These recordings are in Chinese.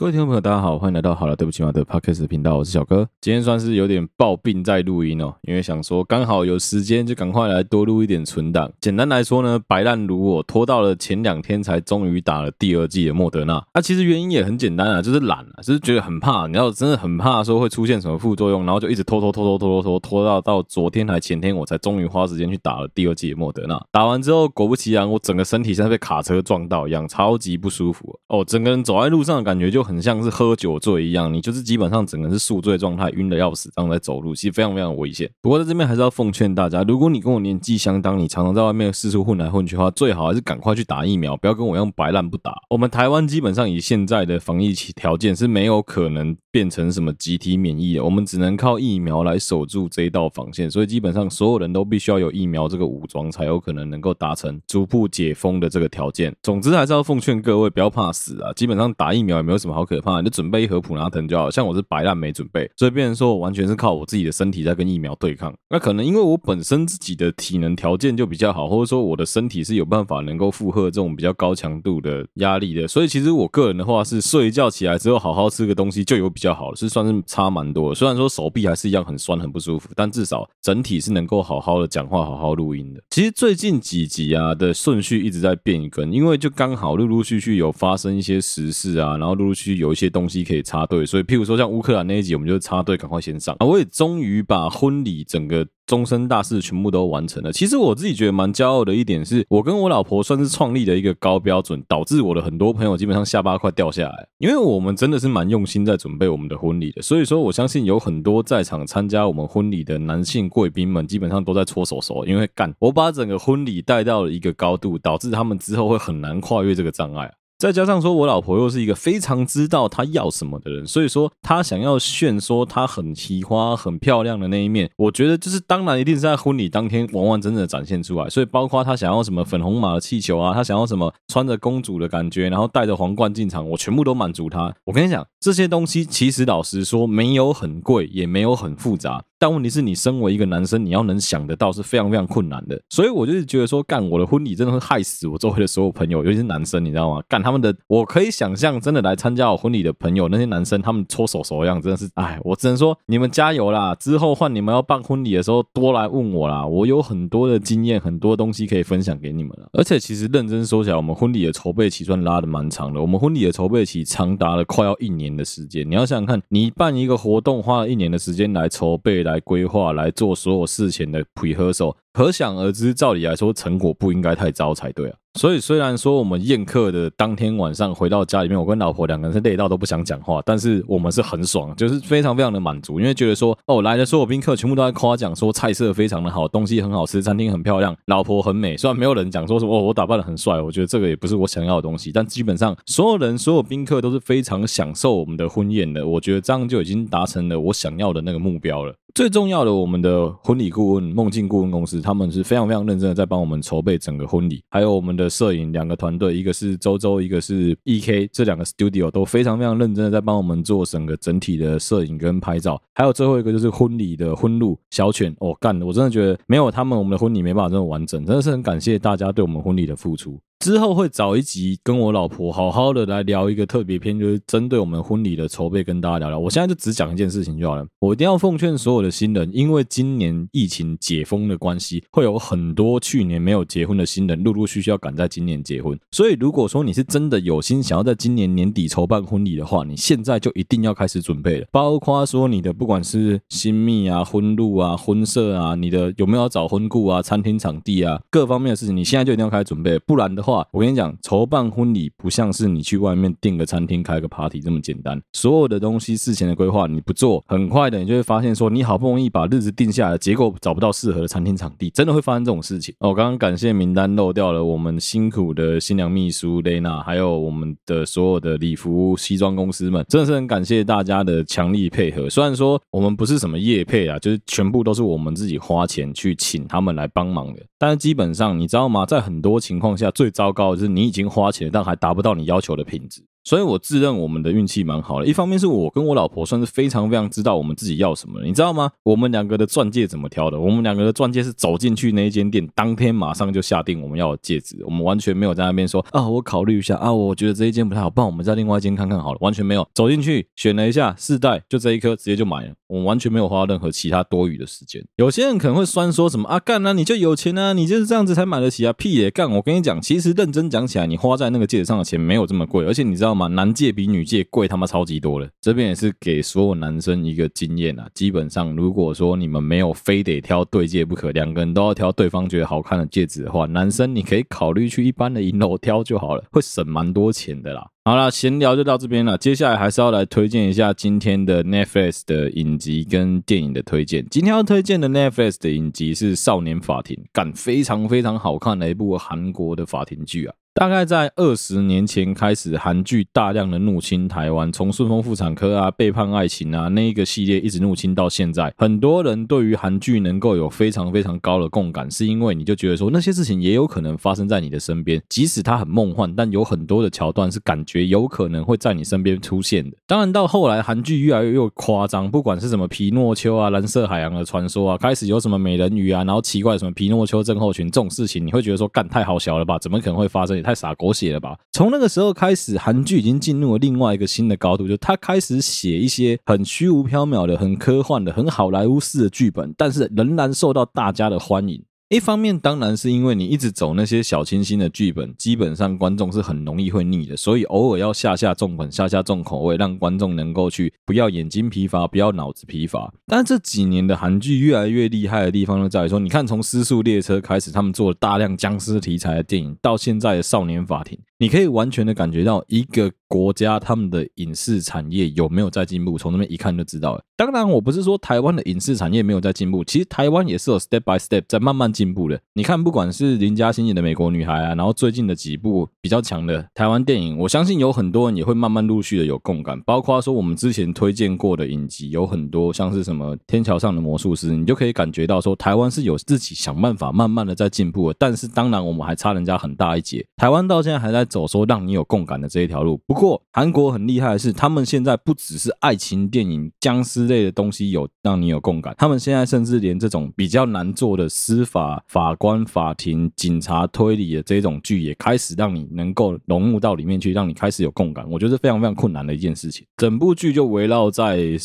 各位听众朋友，大家好，欢迎来到好了对不起嘛的 podcast 频道，我是小哥。今天算是有点暴病在录音哦，因为想说刚好有时间，就赶快来多录一点存档。简单来说呢，白烂如我拖到了前两天才终于打了第二季的莫德纳。那、其实原因也很简单啊，就是懒啊，就是觉得很怕，你要真的很怕说会出现什么副作用，然后就一直拖拖拖拖拖拖拖拖到到昨天还前天，我才终于花时间去打了第二季的莫德纳。打完之后，果不其然，我整个身体像被卡车撞到一样，超级不舒服哦，整个人走在路上的感觉就很。很像是喝酒。醉一样，你就是基本上整个是宿醉状态，晕的要死，这样在走路，其实非常非常危险。不过在这边还是要奉劝大家，如果你跟我年纪相当，你常常在外面四处混来混去的话，最好还是赶快去打疫苗，不要跟我一样白烂不打。我们台湾基本上以现在的防疫条件是没有可能变成什么集体免疫的，我们只能靠疫苗来守住这一道防线。所以基本上所有人都必须要有疫苗这个武装，才有可能能够达成逐步解封的这个条件。总之还是要奉劝各位不要怕死啊，基本上打疫苗也没有什么好可怕，你就准备。一盒普拿疼就好，像我是白烂没准备，所以变成说我完全是靠我自己的身体在跟疫苗对抗。那可能因为我本身自己的体能条件就比较好，或者说我的身体是有办法能够负荷这种比较高强度的压力的，所以其实我个人的话是睡一觉起来之后好好吃个东西就有比较好，是算是差蛮多。虽然说手臂还是一样很酸很不舒服，但至少整体是能够好好的讲话、好好录音的。其实最近几集啊的顺序一直在变更，因为就刚好陆陆续续有发生一些时事啊，然后陆陆续续有一些东西。可以插队，所以譬如说像乌克兰那一集，我们就插队，赶快先上啊！我也终于把婚礼整个终身大事全部都完成了。其实我自己觉得蛮骄傲的一点是，我跟我老婆算是创立了一个高标准，导致我的很多朋友基本上下巴快掉下来，因为我们真的是蛮用心在准备我们的婚礼的。所以说，我相信有很多在场参加我们婚礼的男性贵宾们，基本上都在搓手手，因为干我把整个婚礼带到了一个高度，导致他们之后会很难跨越这个障碍。再加上说，我老婆又是一个非常知道她要什么的人，所以说她想要炫说她很奇花、很漂亮的那一面，我觉得就是当然一定是在婚礼当天完完整整的展现出来。所以包括她想要什么粉红马的气球啊，她想要什么穿着公主的感觉，然后戴着皇冠进场，我全部都满足她。我跟你讲，这些东西其实老实说没有很贵，也没有很复杂。但问题是你身为一个男生，你要能想得到是非常非常困难的。所以我就是觉得说，干我的婚礼真的会害死我周围的所有朋友，尤其是男生，你知道吗？干他们的，我可以想象，真的来参加我婚礼的朋友，那些男生他们搓手手的样，真的是，哎，我只能说你们加油啦！之后换你们要办婚礼的时候，多来问我啦，我有很多的经验，很多东西可以分享给你们了。而且其实认真说起来，我们婚礼的筹备期算拉的蛮长的，我们婚礼的筹备期长达了快要一年的时间。你要想想看，你办一个活动花了一年的时间来筹备、来来规划、来做所有事情的 pre 合手，可想而知，照理来说，成果不应该太糟才对啊。所以虽然说我们宴客的当天晚上回到家里面，我跟老婆两个人是累到都不想讲话，但是我们是很爽，就是非常非常的满足，因为觉得说哦，来的所有宾客全部都在夸奖说菜色非常的好，东西很好吃，餐厅很漂亮，老婆很美。虽然没有人讲说什么哦，我打扮得很帅，我觉得这个也不是我想要的东西，但基本上所有人所有宾客都是非常享受我们的婚宴的，我觉得这样就已经达成了我想要的那个目标了。最重要的，我们的婚礼顾问梦境顾问公司，他们是非常非常认真的在帮我们筹备整个婚礼，还有我们的摄影两个团队，一个是周周，一个是 EK，这两个 studio 都非常非常认真的在帮我们做整个整体的摄影跟拍照，还有最后一个就是婚礼的婚路小犬哦，干的，我真的觉得没有他们，我们的婚礼没办法这么完整，真的是很感谢大家对我们婚礼的付出。之后会找一集跟我老婆好好的来聊一个特别篇，就是针对我们婚礼的筹备跟大家聊聊。我现在就只讲一件事情就好了。我一定要奉劝所有的新人，因为今年疫情解封的关系，会有很多去年没有结婚的新人陆陆续续要赶在今年结婚。所以如果说你是真的有心想要在今年年底筹办婚礼的话，你现在就一定要开始准备了。包括说你的不管是新密啊、婚路啊、婚社啊，你的有没有要找婚顾啊、餐厅场地啊，各方面的事情，你现在就一定要开始准备，不然的话。话，我跟你讲，筹办婚礼不像是你去外面订个餐厅开个 party 这么简单。所有的东西事前的规划你不做，很快的你就会发现说，你好不容易把日子定下来，结果找不到适合的餐厅场地，真的会发生这种事情。我刚刚感谢名单漏掉了我们辛苦的新娘秘书 Lena，还有我们的所有的礼服西装公司们，真的是很感谢大家的强力配合。虽然说我们不是什么业配啊，就是全部都是我们自己花钱去请他们来帮忙的，但是基本上你知道吗？在很多情况下最早糟糕的是，你已经花钱，但还达不到你要求的品质。所以我自认我们的运气蛮好的。一方面是我跟我老婆算是非常非常知道我们自己要什么，你知道吗？我们两个的钻戒怎么挑的？我们两个的钻戒是走进去那一间店，当天马上就下定我们要的戒指，我们完全没有在那边说啊，我考虑一下啊，我觉得这一间不太好，不然我们在另外一间看看好了，完全没有。走进去选了一下试戴，就这一颗直接就买了，我们完全没有花任何其他多余的时间。有些人可能会酸说什么啊，干啊，你就有钱啊，你就是这样子才买得起啊，屁也干！我跟你讲，其实认真讲起来，你花在那个戒指上的钱没有这么贵，而且你知道吗？男戒比女戒贵他妈超级多了。这边也是给所有男生一个经验啊，基本上如果说你们没有非得挑对戒不可，两个人都要挑对方觉得好看的戒指的话，男生你可以考虑去一般的银楼挑就好了，会省蛮多钱的啦。好啦，闲聊就到这边了。接下来还是要来推荐一下今天的 Netflix 的影集跟电影的推荐。今天要推荐的 Netflix 的影集是《少年法庭》，感，非常非常好看的一部韩国的法庭剧啊。大概在二十年前开始，韩剧大量的入侵台湾，从顺风妇产科啊、背叛爱情啊那一个系列一直入侵到现在。很多人对于韩剧能够有非常非常高的共感，是因为你就觉得说那些事情也有可能发生在你的身边，即使它很梦幻，但有很多的桥段是感觉有可能会在你身边出现的。当然到后来韩剧越来越夸张，不管是什么皮诺丘啊、蓝色海洋的传说啊，开始有什么美人鱼啊，然后奇怪什么皮诺丘症候群这种事情，你会觉得说干太好笑了吧？怎么可能会发生？也太洒狗血了吧！从那个时候开始，韩剧已经进入了另外一个新的高度，就他开始写一些很虚无缥缈的、很科幻的、很好莱坞式的剧本，但是仍然受到大家的欢迎。一方面当然是因为你一直走那些小清新的剧本，基本上观众是很容易会腻的，所以偶尔要下下重本、下下重口味，让观众能够去不要眼睛疲乏、不要脑子疲乏。但这几年的韩剧越来越厉害的地方就在于说，你看从《失速列车》开始，他们做了大量僵尸题材的电影，到现在的《少年法庭》。你可以完全的感觉到一个国家他们的影视产业有没有在进步，从那边一看就知道了。当然，我不是说台湾的影视产业没有在进步，其实台湾也是有 step by step 在慢慢进步的。你看，不管是林嘉欣演的《美国女孩》啊，然后最近的几部比较强的台湾电影，我相信有很多人也会慢慢陆续的有共感。包括说我们之前推荐过的影集，有很多像是什么《天桥上的魔术师》，你就可以感觉到说台湾是有自己想办法慢慢的在进步的。但是当然，我们还差人家很大一截。台湾到现在还在走说让你有共感的这一条路。不过韩国很厉害的是，他们现在不只是爱情电影、僵尸类的东西有让你有共感，他们现在甚至连这种比较难做的司法、法官、法庭、警察推理的这种剧，也开始让你能够融入到里面去，让你开始有共感。我觉得是非常非常困难的一件事情。整部剧就围绕在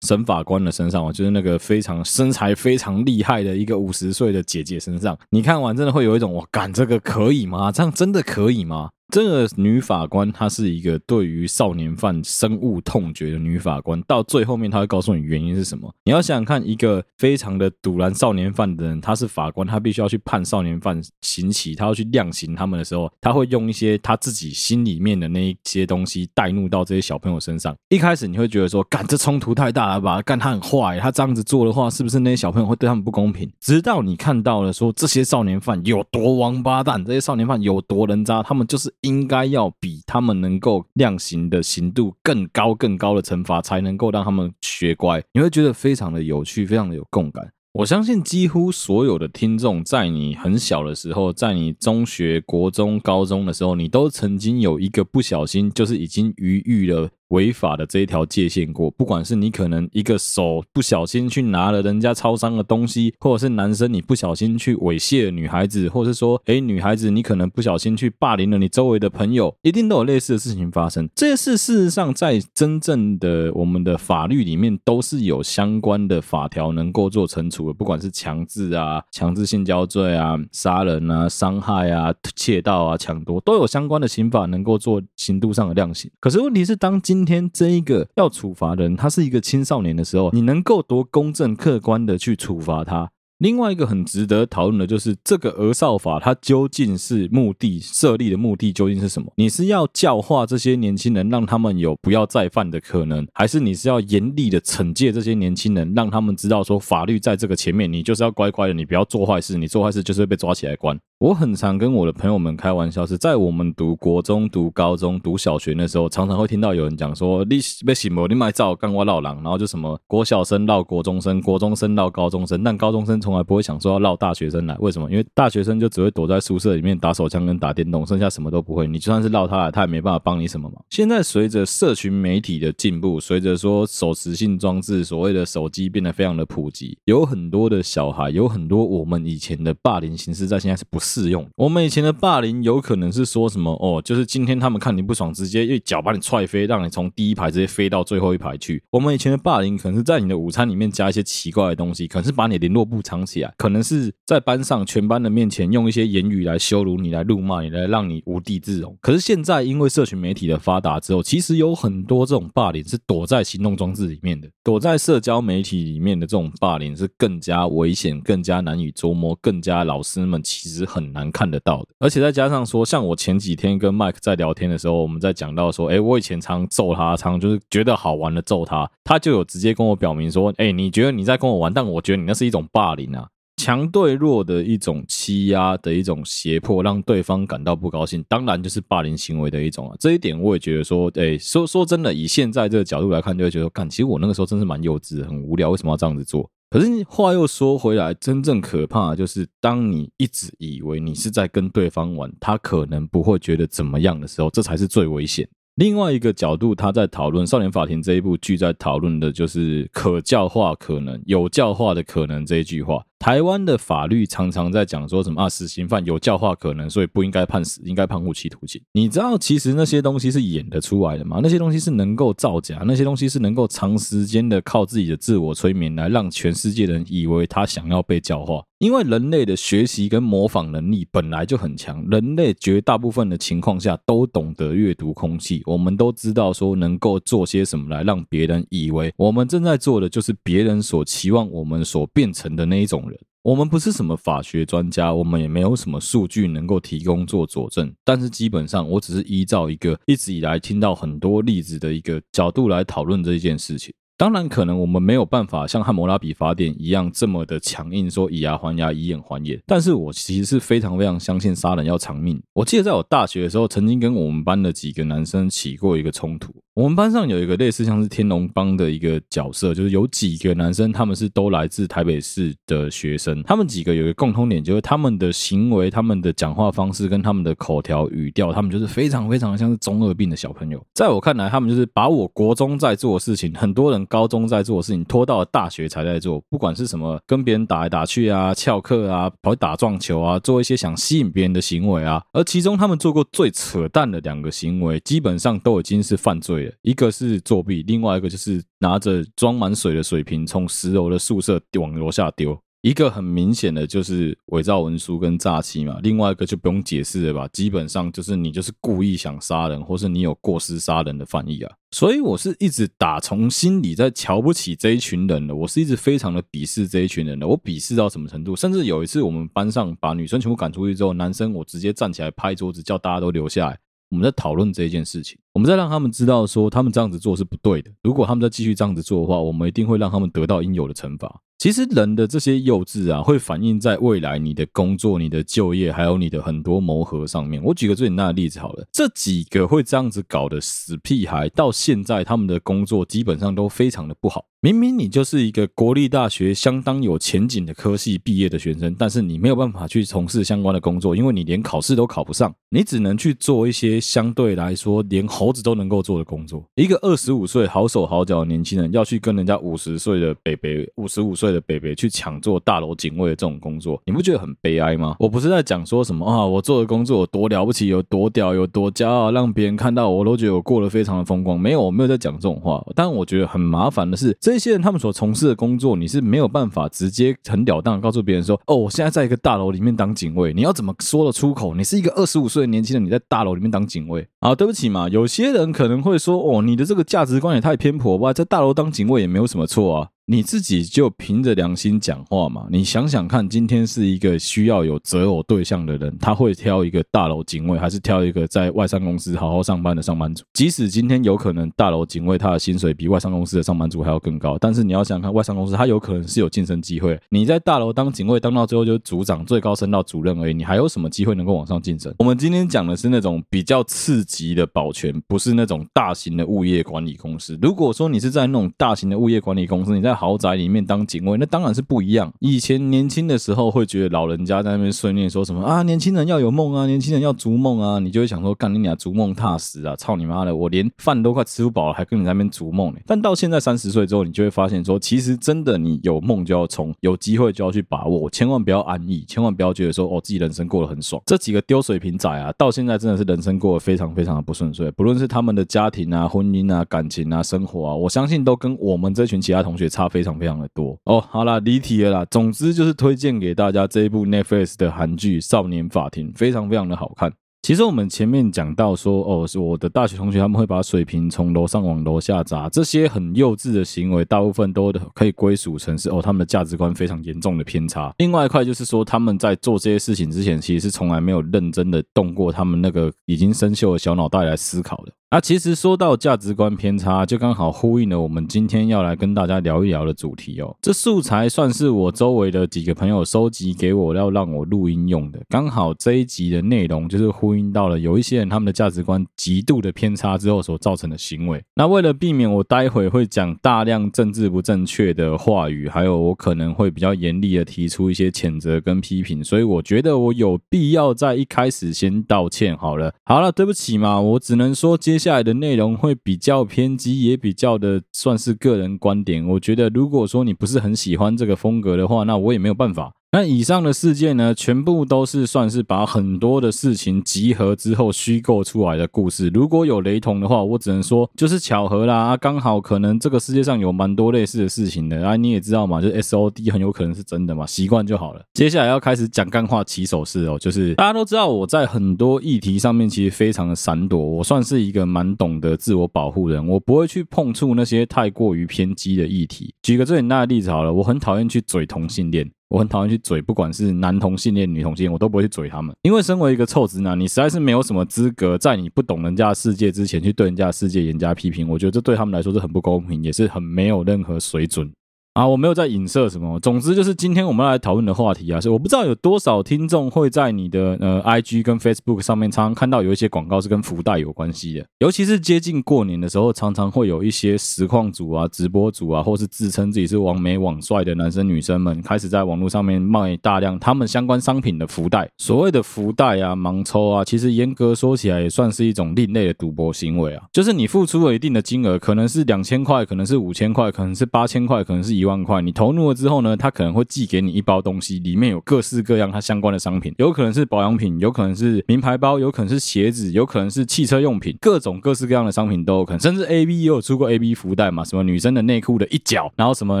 审法官的身上，就是那个非常身材非常厉害的一个五十岁的姐姐身上。你看完真的会有一种，我干这个可以吗？这样真的可以吗？这个女法官她是一个对于少年犯深恶痛绝的女法官，到最后面她会告诉你原因是什么。你要想想看，一个非常的赌烂少年犯的人，他是法官，他必须要去判少年犯刑期，他要去量刑他们的时候，他会用一些他自己心里面的那一些东西带入到这些小朋友身上。一开始你会觉得说，干这冲突太大了吧？干他很坏，他这样子做的话，是不是那些小朋友会对他们不公平？直到你看到了说这些少年犯有多王八蛋，这些少年犯有多人渣，他们就是。应该要比他们能够量刑的刑度更高、更高的惩罚，才能够让他们学乖。你会觉得非常的有趣，非常的有共感。我相信几乎所有的听众，在你很小的时候，在你中学、国中、高中的时候，你都曾经有一个不小心，就是已经逾越了。违法的这一条界限过，不管是你可能一个手不小心去拿了人家超商的东西，或者是男生你不小心去猥亵了女孩子，或者是说，诶，女孩子你可能不小心去霸凌了你周围的朋友，一定都有类似的事情发生。这些事事实上在真正的我们的法律里面都是有相关的法条能够做惩处的，不管是强制啊、强制性交罪啊、杀人啊、伤害啊、窃盗啊、抢夺，都有相关的刑法能够做刑度上的量刑。可是问题是当今今天这一个要处罚的人，他是一个青少年的时候，你能够多公正客观的去处罚他？另外一个很值得讨论的就是这个儿少法，它究竟是目的设立的目的究竟是什么？你是要教化这些年轻人，让他们有不要再犯的可能，还是你是要严厉的惩戒这些年轻人，让他们知道说法律在这个前面，你就是要乖乖的，你不要做坏事，你做坏事就是会被抓起来关。我很常跟我的朋友们开玩笑，是在我们读国中、读高中、读小学的时候，常常会听到有人讲说：“你别醒我，你买照干我闹狼。”然后就什么国小生闹国中生，国中生闹高中生，但高中生从来不会想说要绕大学生来，为什么？因为大学生就只会躲在宿舍里面打手枪跟打电动，剩下什么都不会。你就算是绕他来，他也没办法帮你什么忙。现在随着社群媒体的进步，随着说手持性装置，所谓的手机变得非常的普及，有很多的小孩，有很多我们以前的霸凌形式，在现在是不适用。我们以前的霸凌有可能是说什么哦，就是今天他们看你不爽，直接一脚把你踹飞，让你从第一排直接飞到最后一排去。我们以前的霸凌可能是在你的午餐里面加一些奇怪的东西，可能是把你联络簿藏起来，可能是在班上全班的面前用一些言语来羞辱你，来辱骂你，来让你无地自容。可是现在因为社群媒体的发达之后，其实有很多这种霸凌是躲在行动装置里面的，躲在社交媒体里面的这种霸凌是更加危险、更加难以捉摸、更加老师们其实很难看得到的。而且再加上说，像我前几天跟 Mike 在聊天的时候，我们在讲到说，哎，我以前常揍他，常就是觉得好玩的揍他，他就有直接跟我表明说，哎，你觉得你在跟我玩，但我觉得你那是一种霸凌啊。强对弱的一种欺压的一种胁迫，让对方感到不高兴，当然就是霸凌行为的一种啊。这一点我也觉得说，哎，说说真的，以现在这个角度来看，就会觉得，干，其实我那个时候真是蛮幼稚，很无聊，为什么要这样子做？可是话又说回来，真正可怕的就是，当你一直以为你是在跟对方玩，他可能不会觉得怎么样的时候，这才是最危险。另外一个角度，他在讨论《少年法庭》这一部剧，在讨论的就是可教化可能、有教化的可能这一句话。台湾的法律常常在讲说什么啊，死刑犯有教化可能，所以不应该判死，应该判无期徒刑。你知道其实那些东西是演得出来的吗？那些东西是能够造假，那些东西是能够长时间的靠自己的自我催眠来让全世界人以为他想要被教化。因为人类的学习跟模仿能力本来就很强，人类绝大部分的情况下都懂得阅读空气。我们都知道说能够做些什么来让别人以为我们正在做的就是别人所期望我们所变成的那一种人。我们不是什么法学专家，我们也没有什么数据能够提供做佐证。但是基本上，我只是依照一个一直以来听到很多例子的一个角度来讨论这一件事情。当然，可能我们没有办法像《汉谟拉比法典》一样这么的强硬，说以牙还牙，以眼还眼。但是我其实是非常非常相信杀人要偿命。我记得在我大学的时候，曾经跟我们班的几个男生起过一个冲突。我们班上有一个类似像是天龙帮的一个角色，就是有几个男生，他们是都来自台北市的学生。他们几个有一个共通点，就是他们的行为、他们的讲话方式跟他们的口条语调，他们就是非常非常像是中二病的小朋友。在我看来，他们就是把我国中在做的事情，很多人。高中在做的事情，拖到了大学才在做。不管是什么跟别人打来打去啊、翘课啊、跑去打撞球啊，做一些想吸引别人的行为啊。而其中他们做过最扯淡的两个行为，基本上都已经是犯罪一个是作弊，另外一个就是拿着装满水的水瓶从十楼的宿舍往楼下丢。一个很明显的就是伪造文书跟诈欺嘛，另外一个就不用解释了吧？基本上就是你就是故意想杀人，或是你有过失杀人的犯意啊。所以我是一直打从心里在瞧不起这一群人的，我是一直非常的鄙视这一群人的。我鄙视到什么程度？甚至有一次我们班上把女生全部赶出去之后，男生我直接站起来拍桌子，叫大家都留下来。我们在讨论这件事情，我们再让他们知道说他们这样子做是不对的。如果他们再继续这样子做的话，我们一定会让他们得到应有的惩罚。其实人的这些幼稚啊，会反映在未来你的工作、你的就业，还有你的很多磨合上面。我举个最简单的例子好了，这几个会这样子搞的死屁孩，到现在他们的工作基本上都非常的不好。明明你就是一个国立大学相当有前景的科系毕业的学生，但是你没有办法去从事相关的工作，因为你连考试都考不上，你只能去做一些相对来说连猴子都能够做的工作。一个二十五岁好手好脚的年轻人要去跟人家五十岁的北北、五十五岁的北北去抢做大楼警卫的这种工作，你不觉得很悲哀吗？我不是在讲说什么啊，我做的工作有多了不起，有多屌，有多骄傲，让别人看到我都觉得我过得非常的风光。没有，我没有在讲这种话。但我觉得很麻烦的是，这些人他们所从事的工作，你是没有办法直接很了当告诉别人说，哦，我现在在一个大楼里面当警卫。你要怎么说得出口？你是一个二十五岁的年轻人，你在大楼里面当警卫啊？对不起嘛，有些人可能会说，哦，你的这个价值观也太偏颇吧，在大楼当警卫也没有什么错啊。你自己就凭着良心讲话嘛！你想想看，今天是一个需要有择偶对象的人，他会挑一个大楼警卫，还是挑一个在外商公司好好上班的上班族？即使今天有可能大楼警卫他的薪水比外商公司的上班族还要更高，但是你要想想看，外商公司他有可能是有晋升机会。你在大楼当警卫，当到最后就是组长，最高升到主任而已，你还有什么机会能够往上晋升？我们今天讲的是那种比较次级的保全，不是那种大型的物业管理公司。如果说你是在那种大型的物业管理公司，你在豪宅里面当警卫，那当然是不一样。以前年轻的时候会觉得老人家在那边训练说什么啊，年轻人要有梦啊，年轻人要逐梦啊，你就会想说，干你俩逐梦踏实啊，操你妈的，我连饭都快吃不饱了，还跟你在那边逐梦呢。但到现在三十岁之后，你就会发现说，其实真的你有梦就要冲，有机会就要去把握，千万不要安逸，千万不要觉得说哦自己人生过得很爽。这几个丢水瓶仔啊，到现在真的是人生过得非常非常的不顺遂，不论是他们的家庭啊、婚姻啊、感情啊、生活啊，我相信都跟我们这群其他同学差非常非常的多哦。好啦，离题了啦。总之就是推荐给大家这一部 Netflix 的韩剧《少年法庭》，非常非常的好看。其实我们前面讲到说，哦，是我的大学同学他们会把水瓶从楼上往楼下砸，这些很幼稚的行为，大部分都可以归属成是哦，他们的价值观非常严重的偏差。另外一块就是说，他们在做这些事情之前，其实是从来没有认真的动过他们那个已经生锈的小脑袋来思考的。啊，其实说到价值观偏差，就刚好呼应了我们今天要来跟大家聊一聊的主题哦。这素材算是我周围的几个朋友收集给我，要让我录音用的。刚好这一集的内容就是呼应到了有一些人他们的价值观极度的偏差之后所造成的行为。那为了避免我待会会讲大量政治不正确的话语，还有我可能会比较严厉的提出一些谴责跟批评，所以我觉得我有必要在一开始先道歉好了。好了，对不起嘛，我只能说。接下来的内容会比较偏激，也比较的算是个人观点。我觉得，如果说你不是很喜欢这个风格的话，那我也没有办法。那以上的事件呢，全部都是算是把很多的事情集合之后虚构出来的故事。如果有雷同的话，我只能说就是巧合啦。刚好可能这个世界上有蛮多类似的事情的啊，你也知道嘛，就是 SOD 很有可能是真的嘛，习惯就好了。接下来要开始讲干话起手式哦，就是大家都知道我在很多议题上面其实非常的闪躲，我算是一个蛮懂得自我保护的人，我不会去碰触那些太过于偏激的议题。举个最简单的例子好了，我很讨厌去嘴同性恋。我很讨厌去嘴，不管是男同性恋、女同性恋，我都不会去嘴他们。因为身为一个臭直男，你实在是没有什么资格在你不懂人家的世界之前去对人家的世界严加批评。我觉得这对他们来说是很不公平，也是很没有任何水准。啊，我没有在影射什么。总之就是今天我们来讨论的话题啊，是我不知道有多少听众会在你的呃 IG 跟 Facebook 上面常常看到有一些广告是跟福袋有关系的，尤其是接近过年的时候，常常会有一些实况主啊、直播主啊，或是自称自己是网美网帅的男生女生们，开始在网络上面卖大量他们相关商品的福袋。所谓的福袋啊、盲抽啊，其实严格说起来也算是一种另类的赌博行为啊，就是你付出了一定的金额，可能是两千块，可能是五千块，可能是八千块，可能是一。万块，你投入了之后呢，他可能会寄给你一包东西，里面有各式各样它相关的商品，有可能是保养品，有可能是名牌包，有可能是鞋子，有可能是汽车用品，各种各式各样的商品都有可能，甚至 A B 也有出过 A B 福袋嘛，什么女生的内裤的一角，然后什么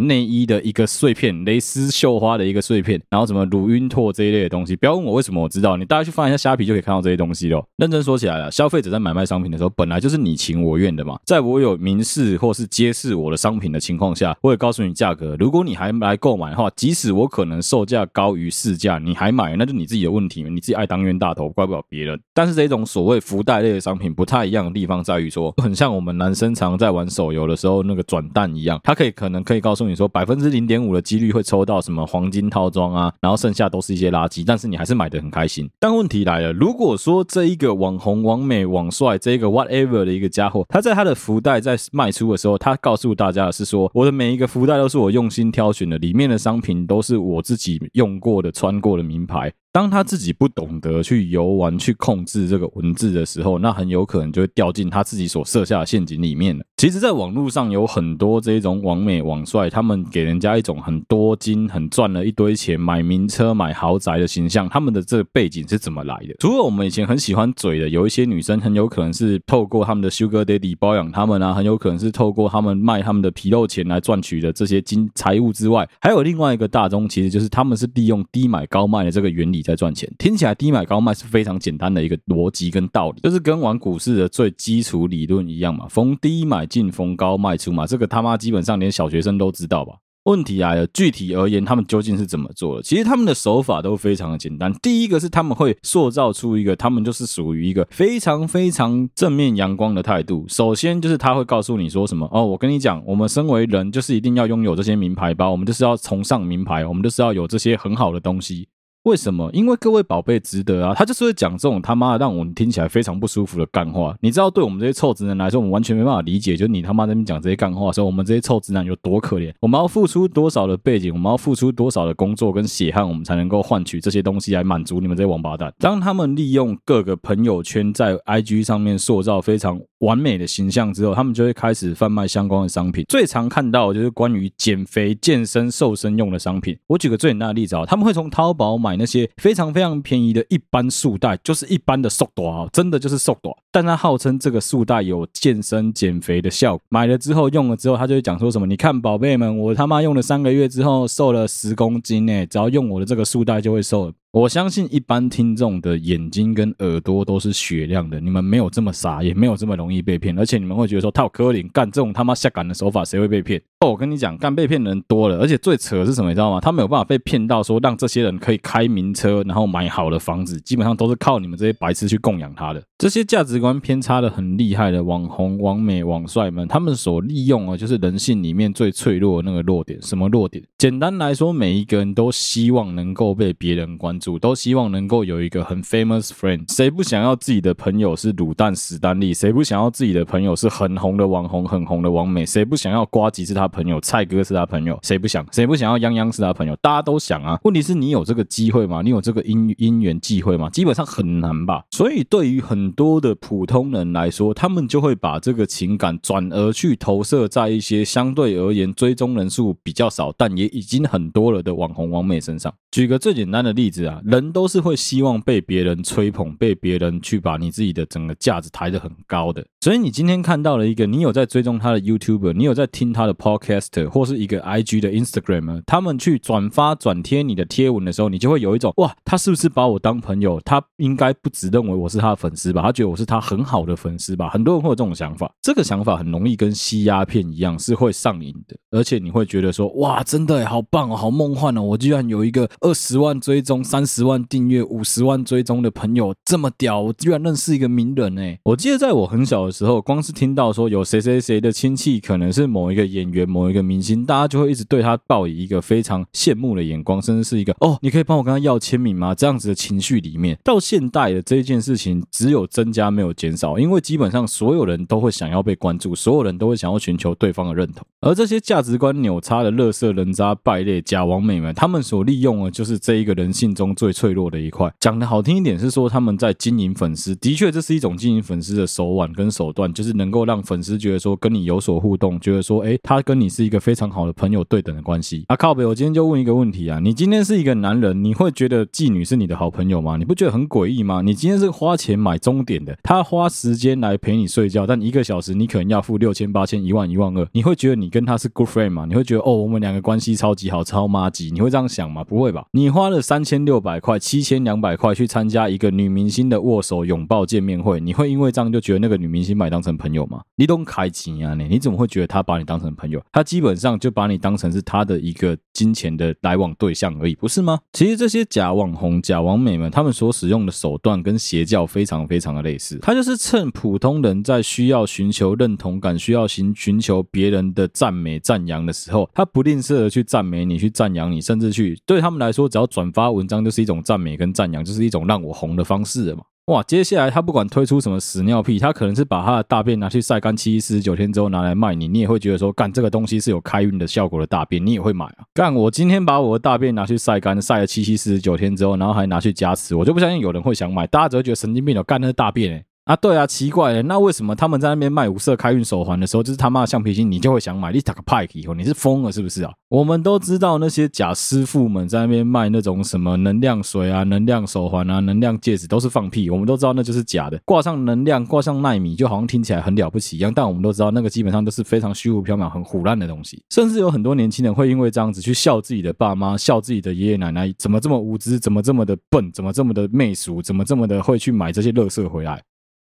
内衣的一个碎片，蕾丝绣花的一个碎片，然后什么乳晕托这一类的东西，不要问我为什么我知道，你大家去翻一下虾皮就可以看到这些东西咯。认真说起来了，消费者在买卖商品的时候，本来就是你情我愿的嘛，在我有明示或是揭示我的商品的情况下，我也告诉你价格，如果你还来购买的话，即使我可能售价高于市价，你还买，那就你自己的问题，你自己爱当冤大头，怪不了别人。但是这种所谓福袋类的商品不太一样的地方在于说，很像我们男生常在玩手游的时候那个转蛋一样，它可以可能可以告诉你说百分之零点五的几率会抽到什么黄金套装啊，然后剩下都是一些垃圾，但是你还是买的很开心。但问题来了，如果说这一个网红、网美、网帅这一个 whatever 的一个家伙，他在他的福袋在卖出的时候，他告诉大家的是说，我的每一个福袋都是我用心挑选的。里面的商品都是我自己用过的、穿过的名牌。当他自己不懂得去游玩、去控制这个文字的时候，那很有可能就会掉进他自己所设下的陷阱里面了。其实，在网络上有很多这种网美、网帅，他们给人家一种很多金、很赚了一堆钱、买名车、买豪宅的形象。他们的这个背景是怎么来的？除了我们以前很喜欢嘴的，有一些女生很有可能是透过他们的 Sugar Daddy 包养他们啊，很有可能是透过他们卖他们的皮肉钱来赚取的这些金财物之外，还有另外一个大宗，其实就是他们是利用低买高卖的这个原理。在赚钱，听起来低买高卖是非常简单的一个逻辑跟道理，就是跟玩股市的最基础理论一样嘛，逢低买进，逢高卖出嘛，这个他妈基本上连小学生都知道吧？问题来了，具体而言，他们究竟是怎么做的？其实他们的手法都非常的简单。第一个是他们会塑造出一个，他们就是属于一个非常非常正面阳光的态度。首先就是他会告诉你说什么哦，我跟你讲，我们身为人就是一定要拥有这些名牌包，我们就是要崇尚名牌，我们就是要有这些很好的东西。为什么？因为各位宝贝值得啊！他就是会讲这种他妈的让我们听起来非常不舒服的干话。你知道，对我们这些臭直男来说，我们完全没办法理解，就是你他妈在那边讲这些干话的时候，我们这些臭直男有多可怜。我们要付出多少的背景，我们要付出多少的工作跟血汗，我们才能够换取这些东西来满足你们这些王八蛋。当他们利用各个朋友圈在 IG 上面塑造非常完美的形象之后，他们就会开始贩卖相关的商品。最常看到的就是关于减肥、健身、瘦身用的商品。我举个最简单的例子啊，他们会从淘宝买那些非常非常便宜的一般束带，就是一般的束带啊，真的就是束带。但他号称这个束带有健身减肥的效果，买了之后用了之后，他就会讲说什么：你看宝贝们，我他妈用了三个月之后瘦了十公斤诶，只要用我的这个束带就会瘦。我相信一般听众的眼睛跟耳朵都是雪亮的，你们没有这么傻，也没有这么容易被骗，而且你们会觉得说他有柯林干这种他妈下岗的手法，谁会被骗？哦，我跟你讲，干被骗的人多了，而且最扯的是什么，你知道吗？他没有办法被骗到说让这些人可以开名车，然后买好的房子，基本上都是靠你们这些白痴去供养他的。这些价值观偏差的很厉害的网红、网美、网帅们，他们所利用的就是人性里面最脆弱的那个弱点。什么弱点？简单来说，每一个人都希望能够被别人关注。主都希望能够有一个很 famous friend，谁不想要自己的朋友是卤蛋史丹利？谁不想要自己的朋友是很红的网红、很红的网美？谁不想要瓜吉是他朋友，蔡哥是他朋友？谁不想？谁不想要泱泱是他朋友？大家都想啊。问题是你有这个机会吗？你有这个因因缘际会吗？基本上很难吧。所以对于很多的普通人来说，他们就会把这个情感转而去投射在一些相对而言追踪人数比较少，但也已经很多了的网红网美身上。举个最简单的例子啊。人都是会希望被别人吹捧，被别人去把你自己的整个价值抬得很高的。所以你今天看到了一个，你有在追踪他的 YouTuber，你有在听他的 Podcast，或是一个 IG 的 Instagram，他们去转发转贴你的贴文的时候，你就会有一种哇，他是不是把我当朋友？他应该不只认为我是他的粉丝吧？他觉得我是他很好的粉丝吧？很多人会有这种想法，这个想法很容易跟吸鸦片一样，是会上瘾的。而且你会觉得说哇，真的好棒哦，好梦幻哦，我居然有一个二十万追踪，三十万。订阅五十万追踪的朋友这么屌，我居然认识一个名人哎！我记得在我很小的时候，光是听到说有谁谁谁的亲戚可能是某一个演员、某一个明星，大家就会一直对他抱以一个非常羡慕的眼光，甚至是一个哦，你可以帮我跟他要签名吗？这样子的情绪里面，到现代的这一件事情只有增加没有减少，因为基本上所有人都会想要被关注，所有人都会想要寻求对方的认同，而这些价值观扭差的乐色人渣败类假王美们，他们所利用的就是这一个人性中中最脆弱的一块，讲的好听一点是说他们在经营粉丝，的确这是一种经营粉丝的手腕跟手段，就是能够让粉丝觉得说跟你有所互动，觉得说哎，他跟你是一个非常好的朋友对等的关系。啊靠北，我今天就问一个问题啊，你今天是一个男人，你会觉得妓女是你的好朋友吗？你不觉得很诡异吗？你今天是花钱买终点的，他花时间来陪你睡觉，但一个小时你可能要付六千、八千、一万、一万二，你会觉得你跟他是 good friend 吗？你会觉得哦，我们两个关系超级好，超妈级，你会这样想吗？不会吧？你花了三千六六百块、七千两。百块去参加一个女明星的握手拥抱见面会，你会因为这样就觉得那个女明星把你当成朋友吗？你懂开钱啊？你你怎么会觉得他把你当成朋友？他基本上就把你当成是他的一个金钱的来往对象而已，不是吗？其实这些假网红、假网美们，他们所使用的手段跟邪教非常非常的类似。他就是趁普通人在需要寻求认同感、需要寻寻求别人的赞美、赞扬的时候，他不吝啬的去赞美你、去赞扬你，甚至去对他们来说，只要转发文章就是一种赞美跟赞。扬就是一种让我红的方式了嘛。哇，接下来他不管推出什么屎尿屁，他可能是把他的大便拿去晒干七七四十九天之后拿来卖你，你也会觉得说，干这个东西是有开运的效果的大便，你也会买啊。干我今天把我的大便拿去晒干，晒了七七四十九天之后，然后还拿去加持，我就不相信有人会想买，大家只会觉得神经病了，干那是大便欸。啊，对啊，奇怪了，那为什么他们在那边卖五色开运手环的时候，就是他妈的橡皮筋，你就会想买？你打个派以后，你是疯了是不是啊？我们都知道那些假师傅们在那边卖那种什么能量水啊、能量手环啊、能量戒指，都是放屁。我们都知道那就是假的，挂上能量、挂上纳米，就好像听起来很了不起一样。但我们都知道那个基本上都是非常虚无缥缈、很唬烂的东西。甚至有很多年轻人会因为这样子去笑自己的爸妈、笑自己的爷爷奶奶，怎么这么无知？怎么这么的笨？怎么这么的媚俗？怎么这么的会去买这些垃圾回来？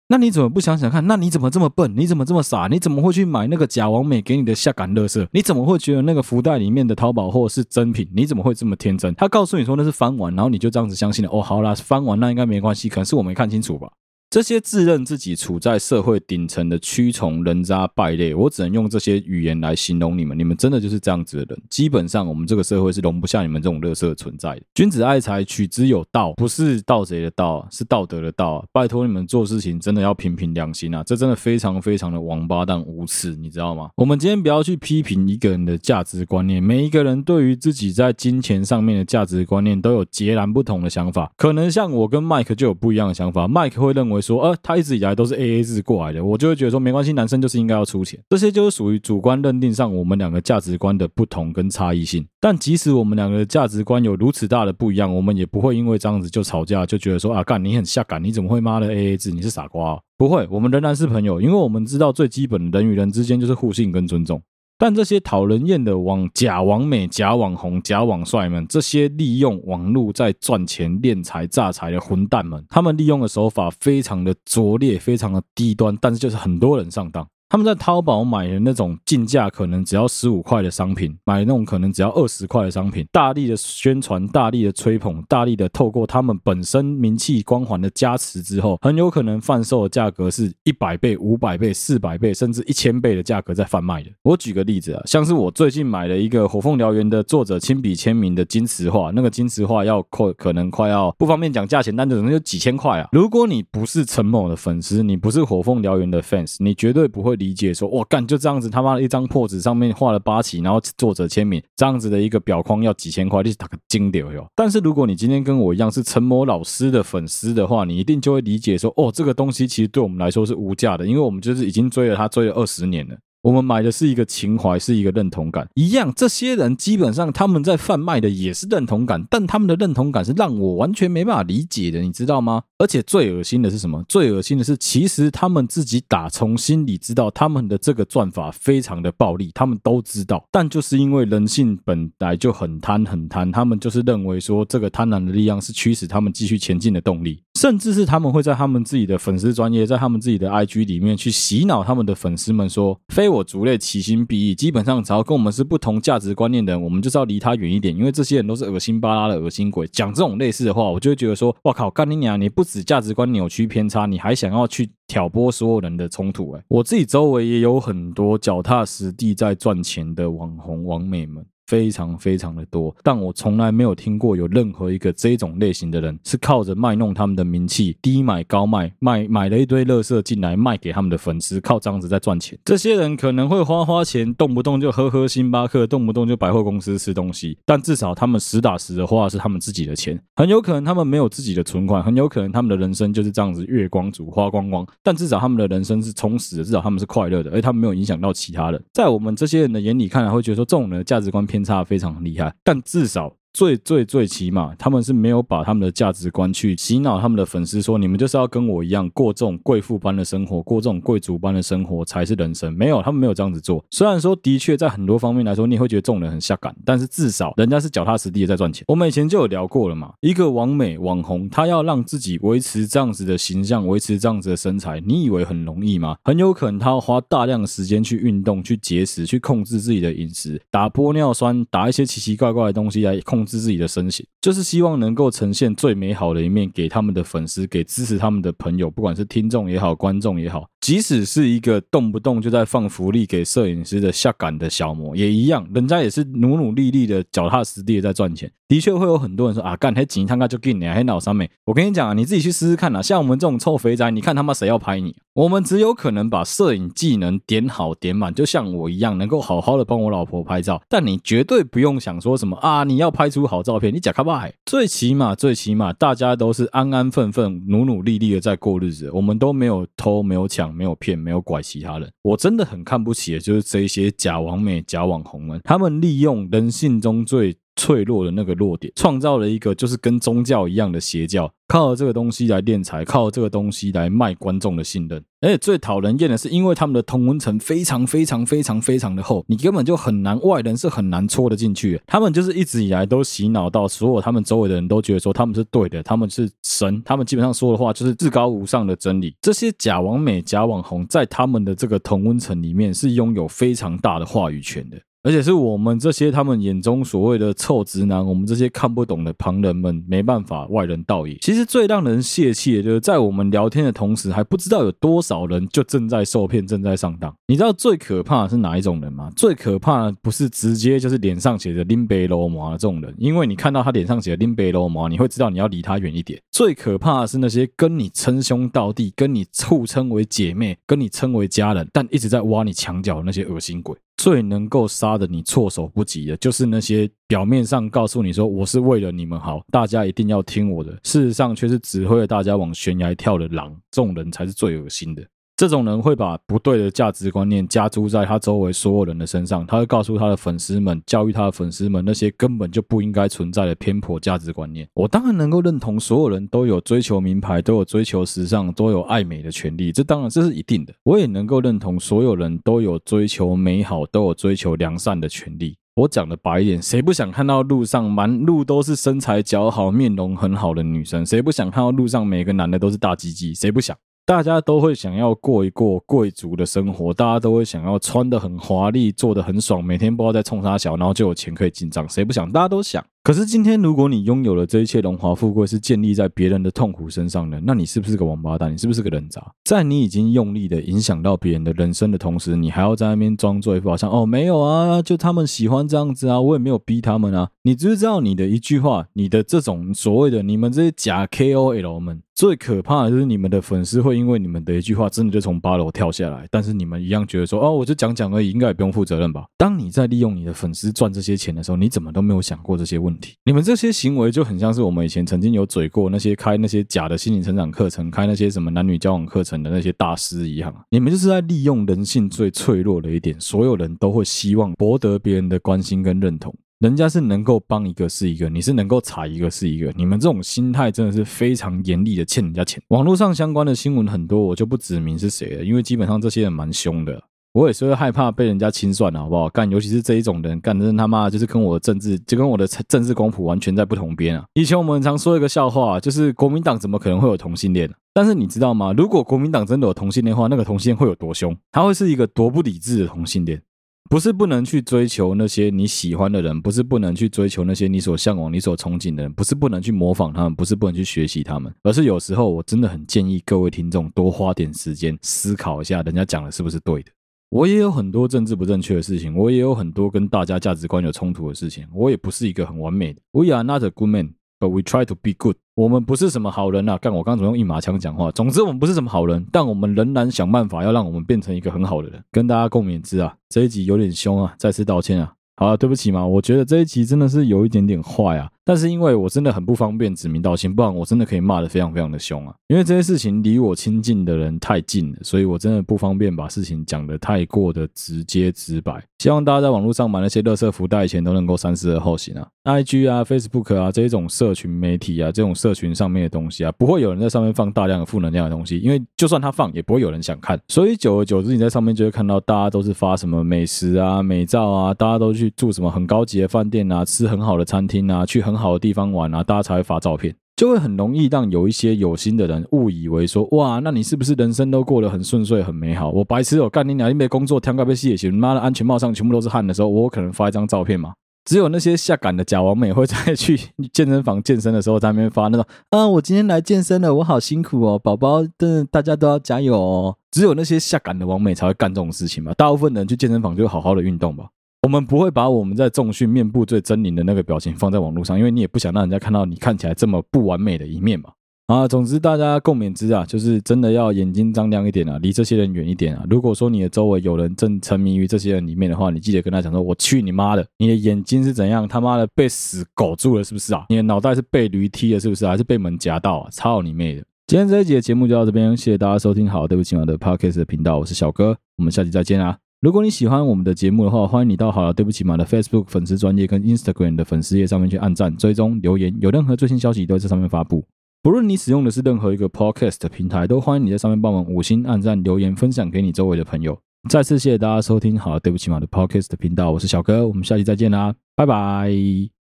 那你怎么不想想看？那你怎么这么笨？你怎么这么傻？你怎么会去买那个假王美给你的下感乐色？你怎么会觉得那个福袋里面的淘宝货是真品？你怎么会这么天真？他告诉你说那是翻完，然后你就这样子相信了。哦，好啦，翻完那应该没关系，可能是我没看清楚吧。这些自认自己处在社会顶层的蛆虫、人渣、败类，我只能用这些语言来形容你们。你们真的就是这样子的人。基本上，我们这个社会是容不下你们这种垃圾存在的。君子爱财，取之有道，不是盗贼的盗，是道德的道。拜托你们做事情真的要凭凭良心啊！这真的非常非常的王八蛋无耻，你知道吗？我们今天不要去批评一个人的价值观念，每一个人对于自己在金钱上面的价值观念都有截然不同的想法。可能像我跟麦克就有不一样的想法，麦克会认为说，呃，他一直以来都是 AA 制过来的，我就会觉得说，没关系，男生就是应该要出钱。这些就是属于主观认定上我们两个价值观的不同跟差异性。但即使我们两个价值观有如此大的不一样，我们也不会因为这样子就吵架，就觉得说啊，干你很下感，你怎么会妈的 AA 制？你是傻瓜？不会，我们仍然是朋友，因为我们知道最基本人与人之间就是互信跟尊重。但这些讨人厌的网假网美、假网红、假网帅们，这些利用网络在赚钱、敛财、诈财的混蛋们，他们利用的手法非常的拙劣，非常的低端，但是就是很多人上当。他们在淘宝买的那种进价可能只要十五块的商品，买那种可能只要二十块的商品，大力的宣传，大力的吹捧，大力的透过他们本身名气光环的加持之后，很有可能贩售的价格是一百倍、五百倍、四百倍，甚至一千倍的价格在贩卖的。我举个例子啊，像是我最近买了一个《火凤燎原》的作者亲笔签名的金瓷画，那个金瓷画要快，可能快要不方便讲价钱，但可能就几千块啊。如果你不是陈某的粉丝，你不是《火凤燎原》的 fans，你绝对不会。理解说，我干就这样子，他妈的一张破纸上面画了八旗，然后作者签名，这样子的一个表框要几千块，你是打个金流哟。但是如果你今天跟我一样是陈某老师的粉丝的话，你一定就会理解说，哦，这个东西其实对我们来说是无价的，因为我们就是已经追了他追了二十年了。我们买的是一个情怀，是一个认同感。一样，这些人基本上他们在贩卖的也是认同感，但他们的认同感是让我完全没办法理解的，你知道吗？而且最恶心的是什么？最恶心的是，其实他们自己打从心里知道他们的这个赚法非常的暴利，他们都知道，但就是因为人性本来就很贪很贪，他们就是认为说这个贪婪的力量是驱使他们继续前进的动力，甚至是他们会在他们自己的粉丝专业，在他们自己的 IG 里面去洗脑他们的粉丝们说，非。我族类，其心必异。基本上，只要跟我们是不同价值观念的人，我们就是要离他远一点，因为这些人都是恶心巴拉的恶心鬼。讲这种类似的话，我就会觉得说：“哇靠，干你娘！你不止价值观扭曲偏差，你还想要去挑拨所有人的冲突？”哎，我自己周围也有很多脚踏实地在赚钱的网红网美们。非常非常的多，但我从来没有听过有任何一个这种类型的人是靠着卖弄他们的名气，低买高卖，卖买了一堆垃圾进来卖给他们的粉丝，靠这样子在赚钱。这些人可能会花花钱，动不动就喝喝星巴克，动不动就百货公司吃东西，但至少他们实打实的花的是他们自己的钱。很有可能他们没有自己的存款，很有可能他们的人生就是这样子月光族花光光，但至少他们的人生是充实的，至少他们是快乐的，而他们没有影响到其他人。在我们这些人的眼里看来，会觉得说这种人的价值观偏差非常厉害，但至少。最最最起码，他们是没有把他们的价值观去洗脑他们的粉丝，说你们就是要跟我一样过这种贵妇般的生活，过这种贵族般的生活才是人生。没有，他们没有这样子做。虽然说的确在很多方面来说，你会觉得这种人很下感，但是至少人家是脚踏实地的在赚钱。我们以前就有聊过了嘛，一个网美网红，他要让自己维持这样子的形象，维持这样子的身材，你以为很容易吗？很有可能他要花大量的时间去运动、去节食、去控制自己的饮食，打玻尿酸，打一些奇奇怪怪的东西来控。控制自己的身形，就是希望能够呈现最美好的一面给他们的粉丝，给支持他们的朋友，不管是听众也好，观众也好。即使是一个动不动就在放福利给摄影师的下岗的小模，也一样，人家也是努努力力的、脚踏实地的在赚钱。的确会有很多人说啊，干黑钱，他妈就给你，还脑上面。我跟你讲啊，你自己去试试看啊。像我们这种臭肥宅，你看他妈谁要拍你？我们只有可能把摄影技能点好点满，就像我一样，能够好好的帮我老婆拍照。但你绝对不用想说什么啊，你要拍出好照片，你假卡巴海。最起码，最起码，大家都是安安分分、努努力力的在过日子，我们都没有偷，没有抢。没有骗，没有拐其他人，我真的很看不起的，就是这些假网美、假网红们，他们利用人性中最脆弱的那个弱点，创造了一个就是跟宗教一样的邪教，靠这个东西来敛财，靠这个东西来卖观众的信任。而且最讨人厌的是，因为他们的同温层非常非常非常非常的厚，你根本就很难，外人是很难戳得进去。他们就是一直以来都洗脑到所有他们周围的人都觉得说他们是对的，他们是神，他们基本上说的话就是至高无上的真理。这些假网美、假网红在他们的这个同温层里面是拥有非常大的话语权的。而且是我们这些他们眼中所谓的臭直男，我们这些看不懂的旁人们没办法外人道也。其实最让人泄气的就是在我们聊天的同时，还不知道有多少人就正在受骗，正在上当。你知道最可怕的是哪一种人吗？最可怕的不是直接就是脸上写着林北罗马的这种人，因为你看到他脸上写的林北罗马，你会知道你要离他远一点。最可怕的是那些跟你称兄道弟、跟你互称为姐妹、跟你称为家人，但一直在挖你墙角的那些恶心鬼。最能够杀的你措手不及的，就是那些表面上告诉你说我是为了你们好，大家一定要听我的，事实上却是指挥了大家往悬崖跳的狼。这种人才是最恶心的。这种人会把不对的价值观念加诸在他周围所有人的身上，他会告诉他的粉丝们，教育他的粉丝们那些根本就不应该存在的偏颇价值观念。我当然能够认同所有人都有追求名牌、都有追求时尚、都有爱美的权利，这当然这是一定的。我也能够认同所有人都有追求美好、都有追求良善的权利。我讲的白一点，谁不想看到路上满路都是身材姣好、面容很好的女生？谁不想看到路上每个男的都是大鸡鸡？谁不想？大家都会想要过一过贵族的生活，大家都会想要穿的很华丽，做的很爽，每天不知道在冲啥小，然后就有钱可以进账，谁不想？大家都想。可是今天，如果你拥有了这一切荣华富贵是建立在别人的痛苦身上的，那你是不是个王八蛋？你是不是个人渣？在你已经用力的影响到别人的人生的同时，你还要在那边装作一副好像哦没有啊，就他们喜欢这样子啊，我也没有逼他们啊。你知不知道你的一句话，你的这种所谓的你们这些假 KOL 们，最可怕的就是你们的粉丝会因为你们的一句话，真的就从八楼跳下来。但是你们一样觉得说哦，我就讲讲而已，应该也不用负责任吧？当你在利用你的粉丝赚这些钱的时候，你怎么都没有想过这些问题？你们这些行为就很像是我们以前曾经有嘴过那些开那些假的心理成长课程、开那些什么男女交往课程的那些大师一样。你们就是在利用人性最脆弱的一点，所有人都会希望博得别人的关心跟认同。人家是能够帮一个是一个，你是能够踩一个是一个。你们这种心态真的是非常严厉的欠人家钱。网络上相关的新闻很多，我就不指名是谁了，因为基本上这些人蛮凶的。我也是会害怕被人家清算的，好不好？干，尤其是这一种人，干的他妈就是跟我的政治，就跟我的政治光谱完全在不同边啊！以前我们常说一个笑话，就是国民党怎么可能会有同性恋？但是你知道吗？如果国民党真的有同性恋的话，那个同性恋会有多凶？他会是一个多不理智的同性恋。不是不能去追求那些你喜欢的人，不是不能去追求那些你所向往、你所憧憬的人，不是不能去模仿他们，不是不能去学习他们，而是有时候我真的很建议各位听众多花点时间思考一下，人家讲的是不是对的。我也有很多政治不正确的事情，我也有很多跟大家价值观有冲突的事情。我也不是一个很完美的。We are not a good man, but we try to be good。我们不是什么好人啊！干，我刚刚怎么用一马枪讲话？总之，我们不是什么好人，但我们仍然想办法要让我们变成一个很好的人。跟大家共勉之啊！这一集有点凶啊，再次道歉啊！好了，对不起嘛，我觉得这一集真的是有一点点坏啊。但是因为我真的很不方便指名道姓，不然我真的可以骂得非常非常的凶啊！因为这些事情离我亲近的人太近了，所以我真的不方便把事情讲得太过的直接直白。希望大家在网络上买那些垃圾福袋前都能够三思而后行啊！IG 啊、Facebook 啊这一种社群媒体啊，这种社群上面的东西啊，不会有人在上面放大量的负能量的东西，因为就算他放，也不会有人想看。所以久而久之，你在上面就会看到大家都是发什么美食啊、美照啊，大家都去住什么很高级的饭店啊，吃很好的餐厅啊，去很很好的地方玩。啊大家才会发照片，就会很容易让有一些有心的人误以为说，哇，那你是不是人生都过得很顺遂、很美好？我白痴哦，干你娘！因为工作，天该被吸也行，妈的，安全帽上全部都是汗的时候，我可能发一张照片吗？只有那些下岗的假王美会在去健身房健身的时候在那边发那种，啊，我今天来健身了，我好辛苦哦，宝宝，的大家都要加油哦。只有那些下岗的王美才会干这种事情嘛，大部分人去健身房就好好的运动吧。我们不会把我们在重训面部最狰狞的那个表情放在网络上，因为你也不想让人家看到你看起来这么不完美的一面嘛。啊，总之大家共勉之啊，就是真的要眼睛张亮一点啊，离这些人远一点啊。如果说你的周围有人正沉迷于这些人里面的话，你记得跟他讲说：“我去你妈的，你的眼睛是怎样？他妈的被屎狗住了是不是啊？你的脑袋是被驴踢了是不是？还是被门夹到啊？操你妹的！”今天这一集的节目就到这边，谢谢大家收听。好，对不起嘛的 Podcast 的频道，我是小哥，我们下期再见啊。如果你喜欢我们的节目的话，欢迎你到好了对不起嘛的 Facebook 粉丝专业跟 Instagram 的粉丝页上面去按赞、追踪、留言，有任何最新消息都在这上面发布。不论你使用的是任何一个 Podcast 的平台，都欢迎你在上面帮忙五星按赞、留言、分享给你周围的朋友。再次谢谢大家收听好了对不起嘛的 Podcast 频道，我是小哥，我们下期再见啦，拜拜。